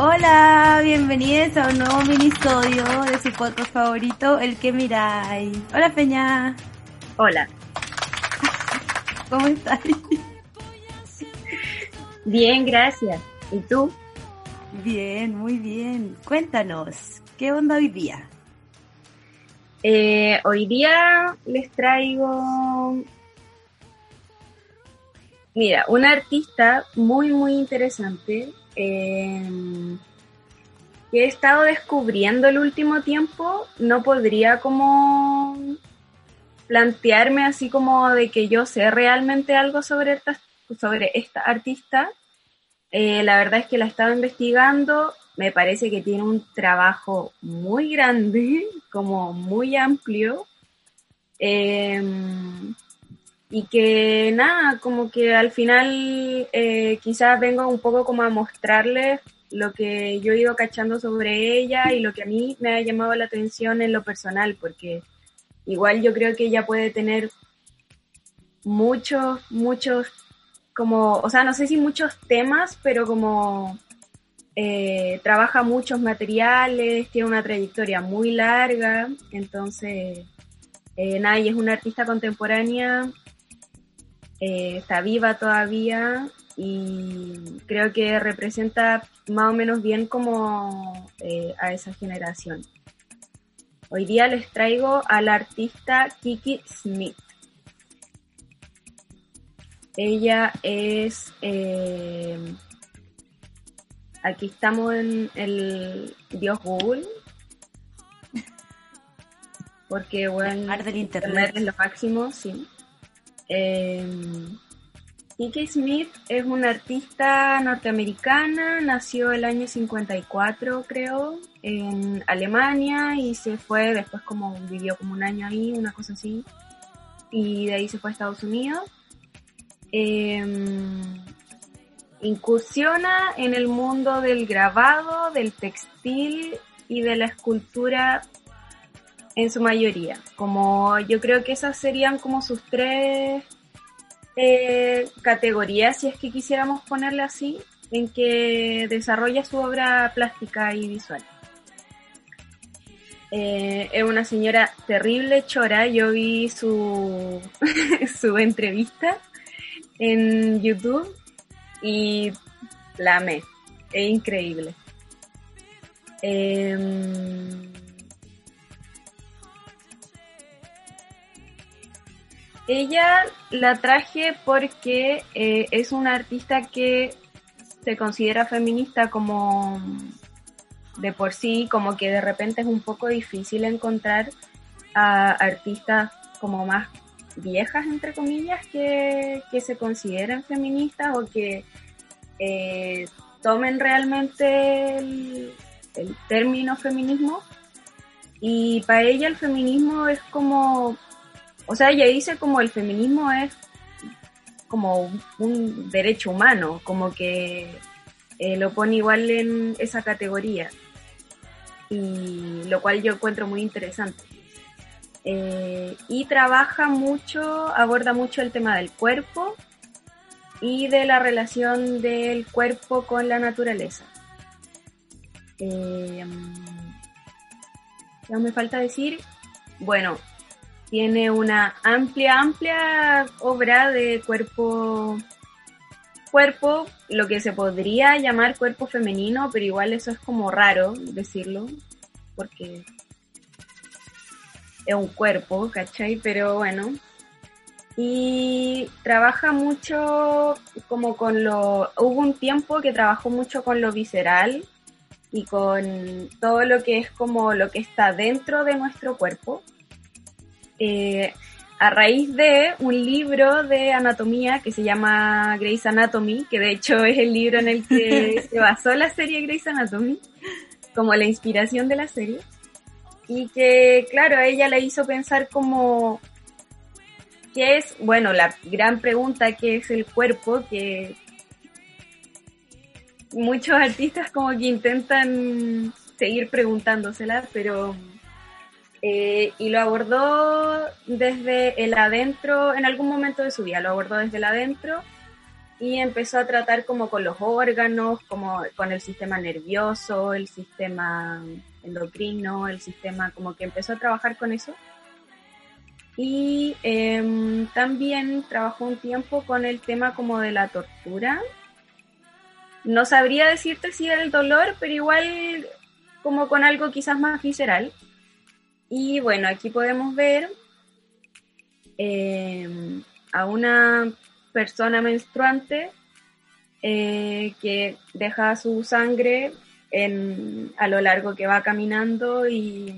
Hola, bienvenidos a un nuevo minisodio de su podcast favorito, El que miráis. Hola Peña. Hola. ¿Cómo estás? Bien, gracias. ¿Y tú? Bien, muy bien. Cuéntanos, ¿qué onda hoy día? Eh, hoy día les traigo, mira, una artista muy, muy interesante eh, que he estado descubriendo el último tiempo. No podría como plantearme así como de que yo sé realmente algo sobre esta, sobre esta artista. Eh, la verdad es que la he estado investigando, me parece que tiene un trabajo muy grande, como muy amplio. Em, y que nada, como que al final eh, quizás vengo un poco como a mostrarles lo que yo he ido cachando sobre ella y lo que a mí me ha llamado la atención en lo personal, porque igual yo creo que ella puede tener muchos, muchos, como, o sea, no sé si muchos temas, pero como eh, trabaja muchos materiales, tiene una trayectoria muy larga, entonces, eh, nada, y es una artista contemporánea, eh, está viva todavía y creo que representa más o menos bien como eh, a esa generación. Hoy día les traigo a la artista Kiki Smith. Ella es... Eh, aquí estamos en el Dios Google. Porque, bueno, del internet es lo máximo, sí. Eh, Kiki Smith es una artista norteamericana, nació el año 54 creo, en Alemania y se fue, después como vivió como un año ahí, una cosa así, y de ahí se fue a Estados Unidos. Em, incursiona en el mundo del grabado, del textil y de la escultura en su mayoría. Como yo creo que esas serían como sus tres eh, categorías, si es que quisiéramos ponerle así, en que desarrolla su obra plástica y visual. Eh, es una señora terrible, chora. Yo vi su, su entrevista en YouTube y la amé. Es increíble. Em, Ella la traje porque eh, es una artista que se considera feminista como de por sí, como que de repente es un poco difícil encontrar a artistas como más viejas, entre comillas, que, se consideren feministas o que eh, tomen realmente el, el término feminismo. Y para ella el feminismo es como o sea, ella dice como el feminismo es como un derecho humano, como que eh, lo pone igual en esa categoría, y lo cual yo encuentro muy interesante. Eh, y trabaja mucho, aborda mucho el tema del cuerpo y de la relación del cuerpo con la naturaleza. Eh, ya me falta decir, bueno, tiene una amplia, amplia obra de cuerpo, cuerpo, lo que se podría llamar cuerpo femenino, pero igual eso es como raro decirlo, porque es un cuerpo, ¿cachai? Pero bueno. Y trabaja mucho como con lo... Hubo un tiempo que trabajó mucho con lo visceral y con todo lo que es como lo que está dentro de nuestro cuerpo eh, a raíz de un libro de anatomía que se llama Grey's Anatomy, que de hecho es el libro en el que se basó la serie Grey's Anatomy, como la inspiración de la serie, y que, claro, a ella la hizo pensar como, ¿qué es? Bueno, la gran pregunta, ¿qué es el cuerpo? Que muchos artistas como que intentan seguir preguntándosela, pero... Eh, y lo abordó desde el adentro, en algún momento de su vida, lo abordó desde el adentro y empezó a tratar como con los órganos, como con el sistema nervioso, el sistema endocrino, el sistema, como que empezó a trabajar con eso. Y em, también trabajó un tiempo con el tema como de la tortura. No sabría decirte si era el dolor, pero igual como con algo quizás más visceral. Y bueno, aquí podemos ver em, a una persona menstruante eh, que deja su sangre en, a lo largo que va caminando y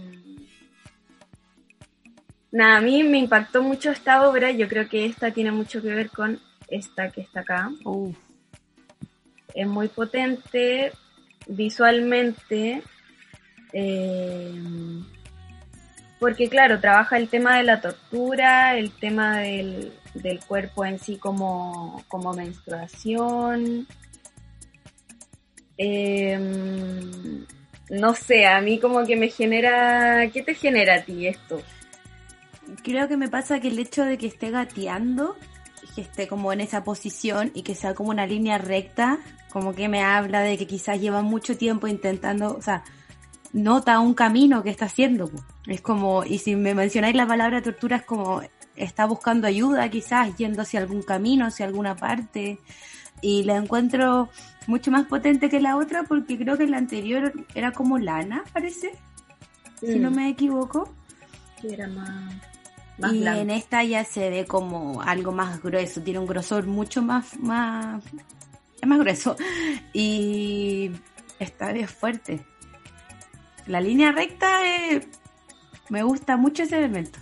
nada, a mí me impactó mucho esta obra, yo creo que esta tiene mucho que ver con esta que está acá. Es muy potente visualmente. Eh, porque claro, trabaja el tema de la tortura, el tema del, del cuerpo en sí como, como menstruación. Em, no sé, a mí como que me genera... ¿Qué te genera a ti esto? Creo que me pasa que el hecho de que esté gateando, que esté como en esa posición y que sea como una línea recta, como que me habla de que quizás lleva mucho tiempo intentando, o sea, nota un camino que está haciendo. Es como, y si me mencionáis la palabra tortura, es como está buscando ayuda, quizás yendo hacia algún camino, hacia alguna parte. Y la encuentro mucho más potente que la otra porque creo que la anterior era como lana, parece. Si no mm. me equivoco. era más. y en esta ya se ve como algo más grueso, tiene un grosor mucho más, más, es más grueso. Y esta vez fuerte. La línea recta eh, me gusta mucho ese elemento.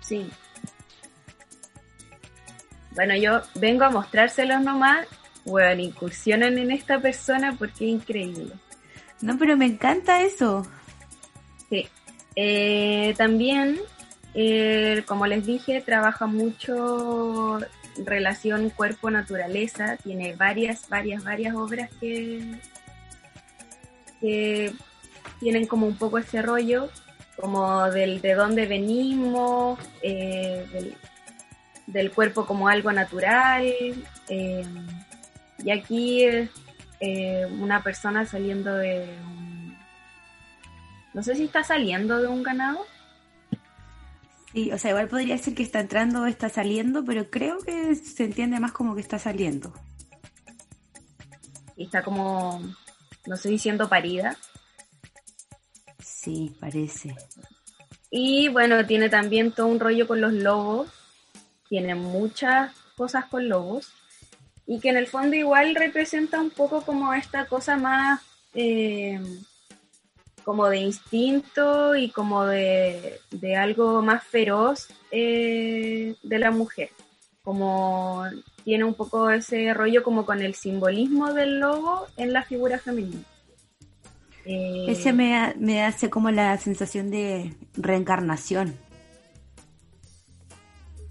Sí. Bueno, yo vengo a mostrárselos nomás. Bueno, incursionan en esta persona porque es increíble. No, pero me encanta eso. Sí. Eh, también, eh, como les dije, trabaja mucho relación cuerpo-naturaleza. Tiene varias, varias, varias obras que, que tienen como un poco ese rollo como del de dónde venimos, eh, del, cuerpo como algo natural. Y aquí eh, una persona saliendo de un... No sé si está saliendo de un ganado. Sí, o sea, igual podría ser que está entrando o está saliendo, pero creo que se entiende más como que está saliendo. Y está como, no sé, diciendo parida. Sí, parece. Y bueno, tiene también todo un rollo con los lobos. Tiene muchas cosas con lobos. Y que en el fondo igual representa un poco como esta cosa más eh, como de instinto y como de, algo más feroz eh, de la mujer. Como tiene un poco ese rollo como con el simbolismo del lobo en la figura femenina. Ese me, me hace como la sensación de reencarnación.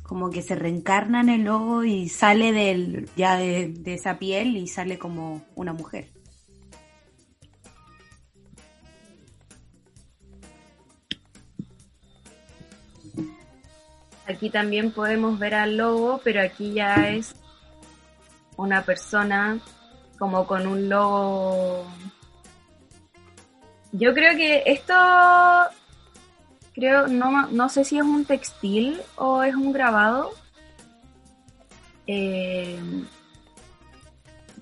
Como que se reencarna en el lobo y sale del, ya de, esa piel y sale como una mujer. Aquí también podemos ver al lobo, pero aquí ya es una persona como con un lobo yo creo que esto, creo, no, no sé si es un textil o es un grabado. Eh,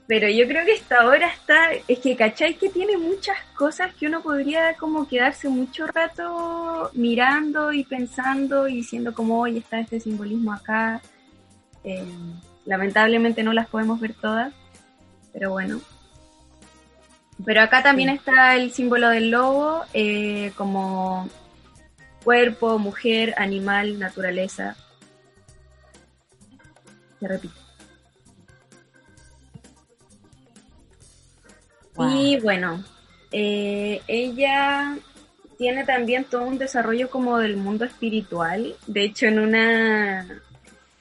pero yo creo que esta obra está, es que cacháis que tiene muchas cosas que uno podría como quedarse mucho rato mirando y pensando y diciendo como, hoy está este simbolismo acá. Eh, lamentablemente no las podemos ver todas, pero bueno, pero acá también está el símbolo del lobo eh, como cuerpo, mujer, animal, naturaleza. Se repite. Y bueno, eh, ella tiene también todo un desarrollo como del mundo espiritual. De hecho, en una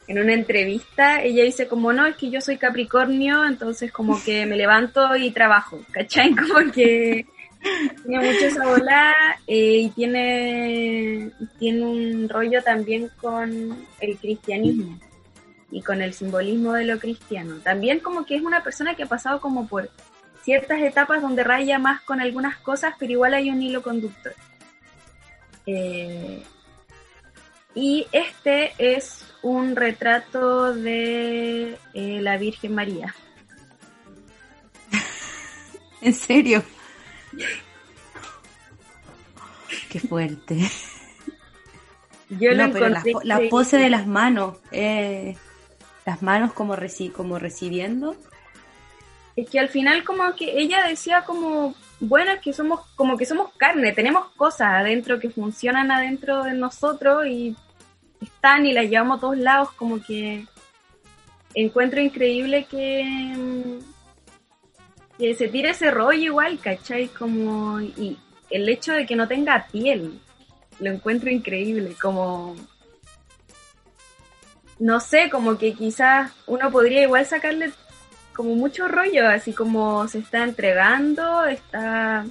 en una entrevista, ella dice como, no, es que yo soy Capricornio, entonces como que me levanto y trabajo, ¿cachai? Como que tiene mucho esa bola eh, y tiene, tiene un rollo también con el cristianismo y con el simbolismo de lo cristiano. También como que es una persona que ha pasado como por ciertas etapas donde raya más con algunas cosas, pero igual hay un hilo conductor. Eh, y este es un retrato de eh, la Virgen María. ¿En serio? Qué fuerte. Yo lo la, pose de las manos, eh, las manos como, reci como recibiendo. Es que al final como que ella decía como, bueno, que somos como que somos carne, tenemos cosas adentro que funcionan adentro de nosotros y están y las llevamos a todos lados, como que encuentro increíble que, que se tire ese rollo igual, ¿cachai? Como, y el hecho de que no tenga piel, lo encuentro increíble, como no sé, como que quizás uno podría igual sacarle como mucho rollo, así como se está entregando, está...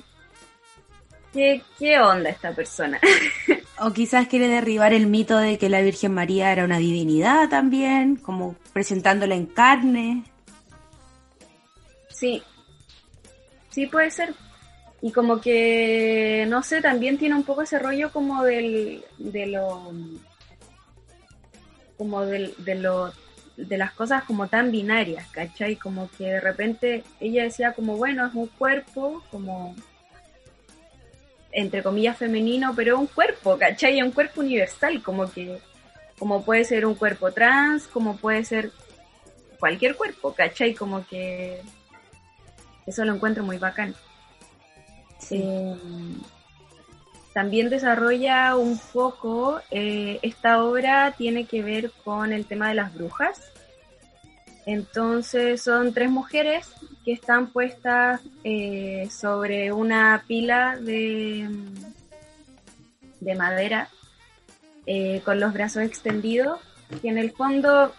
¿Qué, qué onda esta persona? o quizás quiere derribar el mito de que la Virgen María era una divinidad también, como presentándola en carne. Sí, sí puede ser. Y como que, no sé, también tiene un poco ese rollo como del, de lo, como del, de lo de las cosas como tan binarias, ¿cachai? Como que de repente ella decía como, bueno, es un cuerpo, como, entre comillas, femenino, pero un cuerpo, ¿cachai? Un cuerpo universal, como que, como puede ser un cuerpo trans, como puede ser cualquier cuerpo, ¿cachai? Como que eso lo encuentro muy bacán. Eh, también desarrolla un poco, eh, esta obra tiene que ver con el tema de las brujas. Entonces son tres mujeres que están puestas eh, sobre una pila de, de madera eh, con los brazos extendidos, que en el fondo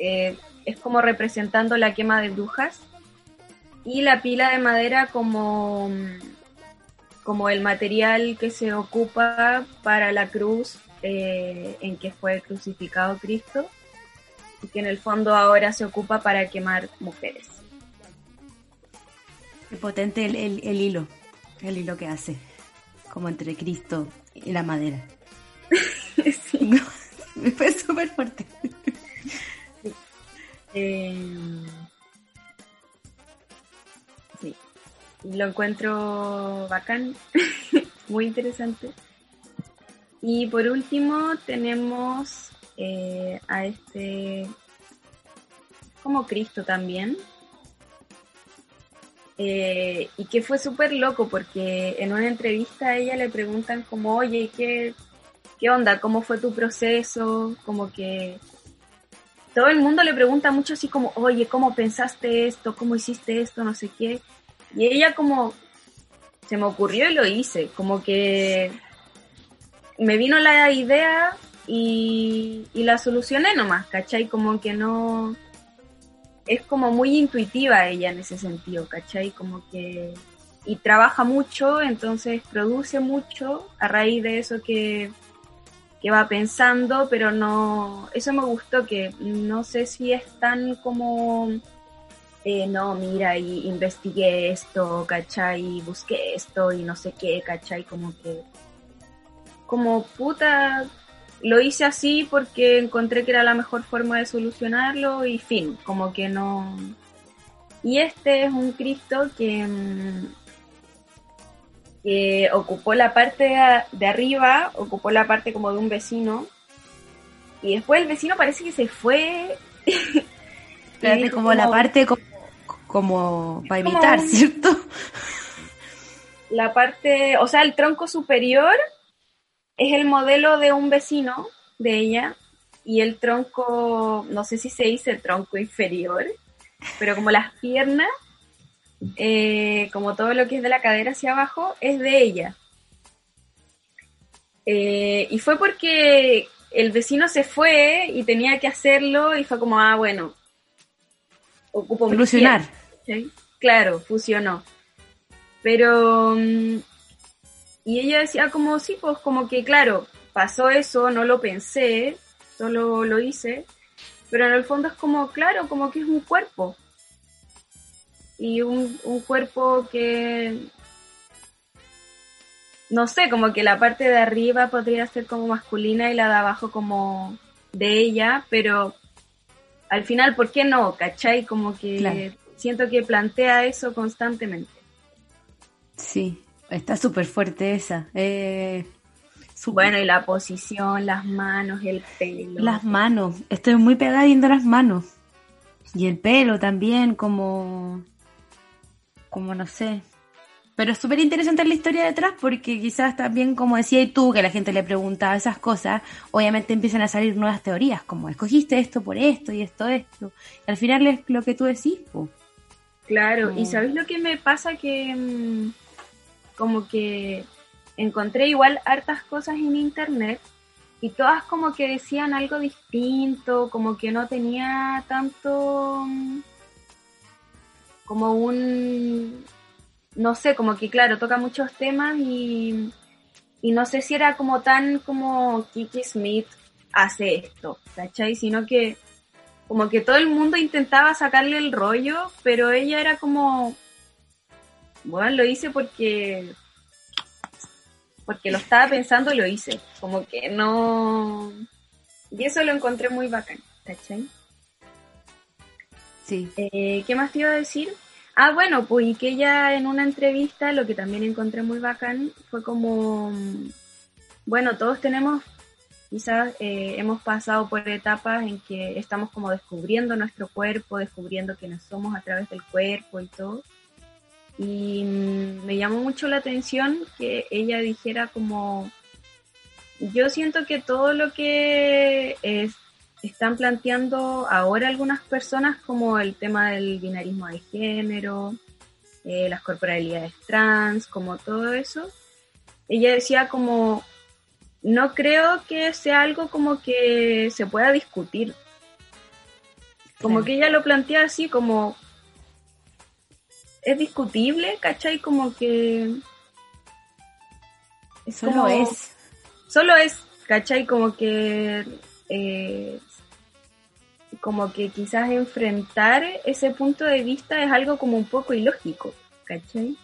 es como representando la quema de brujas, y la pila de madera como como el material que se ocupa para la cruz eh, en que fue crucificado Cristo y que en el fondo ahora se ocupa para quemar mujeres. Qué potente el, hilo, el hilo que hace, como entre Cristo y la madera. sí. me fue súper fuerte. Eh, lo encuentro bacán, muy interesante. Y por último tenemos eh, a este como Cristo también. Eh, y que fue súper loco porque en una entrevista a ella le preguntan como, oye, ¿qué, ¿qué onda? ¿Cómo fue tu proceso? Como que todo el mundo le pregunta mucho así como, oye, ¿cómo pensaste esto? ¿Cómo hiciste esto? No sé qué. Y ella como se me ocurrió y lo hice, como que me vino la idea y, la solucioné nomás, ¿cachai? Como que no... Es como muy intuitiva ella en ese sentido, ¿cachai? Como que... Y trabaja mucho, entonces produce mucho a raíz de eso que, que va pensando, pero no... Eso me gustó, que no sé si es tan como eh, no, mira, y investigué esto, ¿cachai? Y busqué esto y no sé qué, ¿cachai? Como que, como puta, lo hice así porque encontré que era la mejor forma de solucionarlo y fin, como que no... Y este es un Cristo que, mm, que ocupó la parte de arriba, ocupó la parte como de un vecino, y después el vecino parece que se fue como, la parte como, para imitar, ¿cierto? La parte, o sea, el tronco superior es el modelo de un vecino de ella y el tronco, no sé si se dice el tronco inferior, pero como las piernas, eh, como todo lo que es de la cadera hacia abajo, es de ella. Eh, y fue porque el vecino se fue y tenía que hacerlo y fue como, ah, bueno, ocupo Solucionar. Claro, fusionó. Pero, mm, y ella decía como, sí, pues como que, claro, pasó eso, no lo pensé, solo lo hice, pero en el fondo es como, claro, como que es un cuerpo. Y un, un cuerpo que, no sé, como que la parte de arriba podría ser como masculina y la de abajo como de ella, pero al final, ¿por qué no? ¿Cachai? Como que siento que plantea eso constantemente. Sí, está súper fuerte esa. Eh, bueno, y la posición, las manos, el pelo. Las manos, estoy muy pegada viendo las manos. Y el pelo también, como, como no sé. Pero es súper interesante la historia detrás porque quizás también, como decías tú, que la gente le preguntaba esas cosas, obviamente empiezan a salir nuevas teorías, como escogiste esto por esto y esto, esto. Y al final es lo que tú decís, Claro, y ¿sabes lo que me pasa? Que mm, como que encontré igual hartas cosas en internet y todas como que decían algo distinto, como que no tenía tanto mm, como un, no sé, como que claro, toca muchos temas y, y no sé si era como tan como Kiki Smith hace esto, ¿cachai? Sino que como que todo el mundo intentaba sacarle el rollo, pero ella era como, bueno, lo hice porque porque lo estaba pensando y lo hice. Como que no... Y eso lo encontré muy bacán, ¿cachai? Sí. Eh, ¿Qué más te iba a decir? Ah, bueno, pues y que ella en una entrevista, lo que también encontré muy bacán, fue como, bueno, todos tenemos, quizás eh, hemos pasado por etapas en que estamos como descubriendo nuestro cuerpo, descubriendo quiénes somos a través del cuerpo y todo. Y mm, me llamó mucho la atención que ella dijera como, yo siento que todo lo que están planteando ahora algunas personas, como el tema del binarismo de género, eh, las corporalidades trans, como todo eso, ella decía como, no creo que sea algo como que se pueda discutir. Como que ella lo plantea así como, es discutible, ¿cachai? Como que... solo es. Solo es, ¿cachai? Como que... Eh, como que quizás enfrentar ese punto de vista es algo como un poco ilógico, ¿cachai?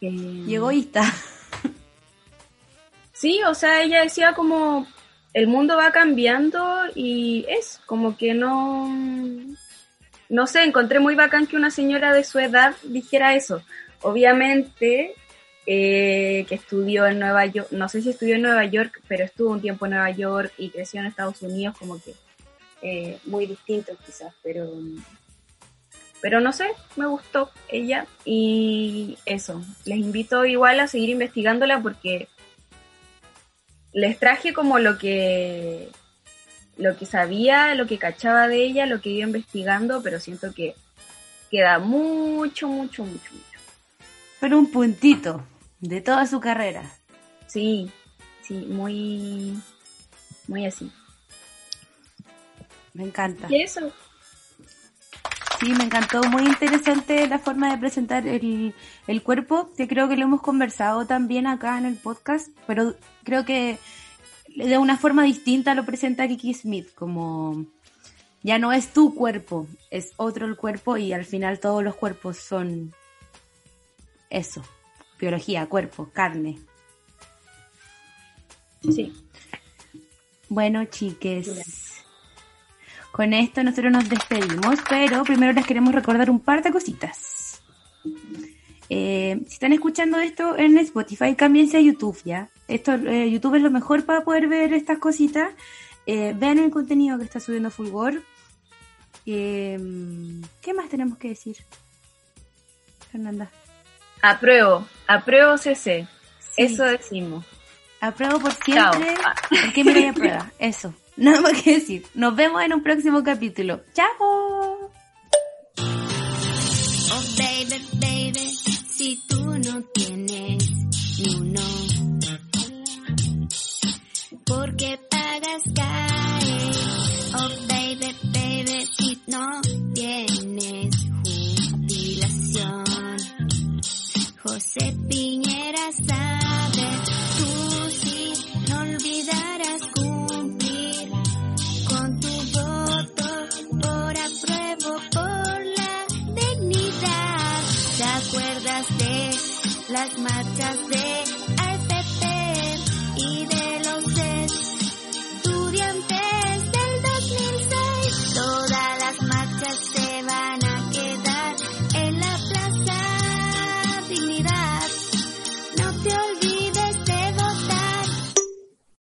y egoísta. Sí, o sea, ella decía como el mundo va cambiando y es como que no no sé, encontré muy bacán que una señora de su edad dijera eso. Obviamente, eh, que estudió en Nueva York, no sé si estudió en Nueva York, pero estuvo un tiempo en Nueva York y creció en Estados Unidos, como que eh, muy distinto quizás, pero, pero no sé, me gustó ella y eso, les invito igual a seguir investigándola porque les traje como lo que lo que sabía, lo que cachaba de ella, lo que iba investigando, pero siento que queda mucho, mucho, mucho, mucho. Pero un puntito de toda su carrera. Sí, sí, muy, muy así. Me encanta. ¿Y eso? Sí, me encantó, muy interesante la forma de presentar el, el cuerpo, que creo que lo hemos conversado también acá en el podcast, pero creo que de una forma distinta lo presenta Kiki Smith, como ya no es tu cuerpo, es otro el cuerpo y al final todos los cuerpos son eso, biología, cuerpo, carne. Sí. Bueno, chiques. Con esto nosotros nos despedimos, pero primero les queremos recordar un par de cositas. Eh, si están escuchando esto en Spotify, cámbiense a YouTube ya. Esto, eh, YouTube es lo mejor para poder ver estas cositas. Eh, vean el contenido que está subiendo Fulgor. ¿Qué más tenemos que decir? Fernanda. Apruebo, apruebo CC. Eso decimos. Apruebo por siempre. ¿Por qué me voy a Eso. Nada más que decir. Nos vemos en un próximo capítulo. ¡Chao! Oh, baby, baby, si tú no tienes ni uno, porque pagas cae. Oh, baby, baby, si no tienes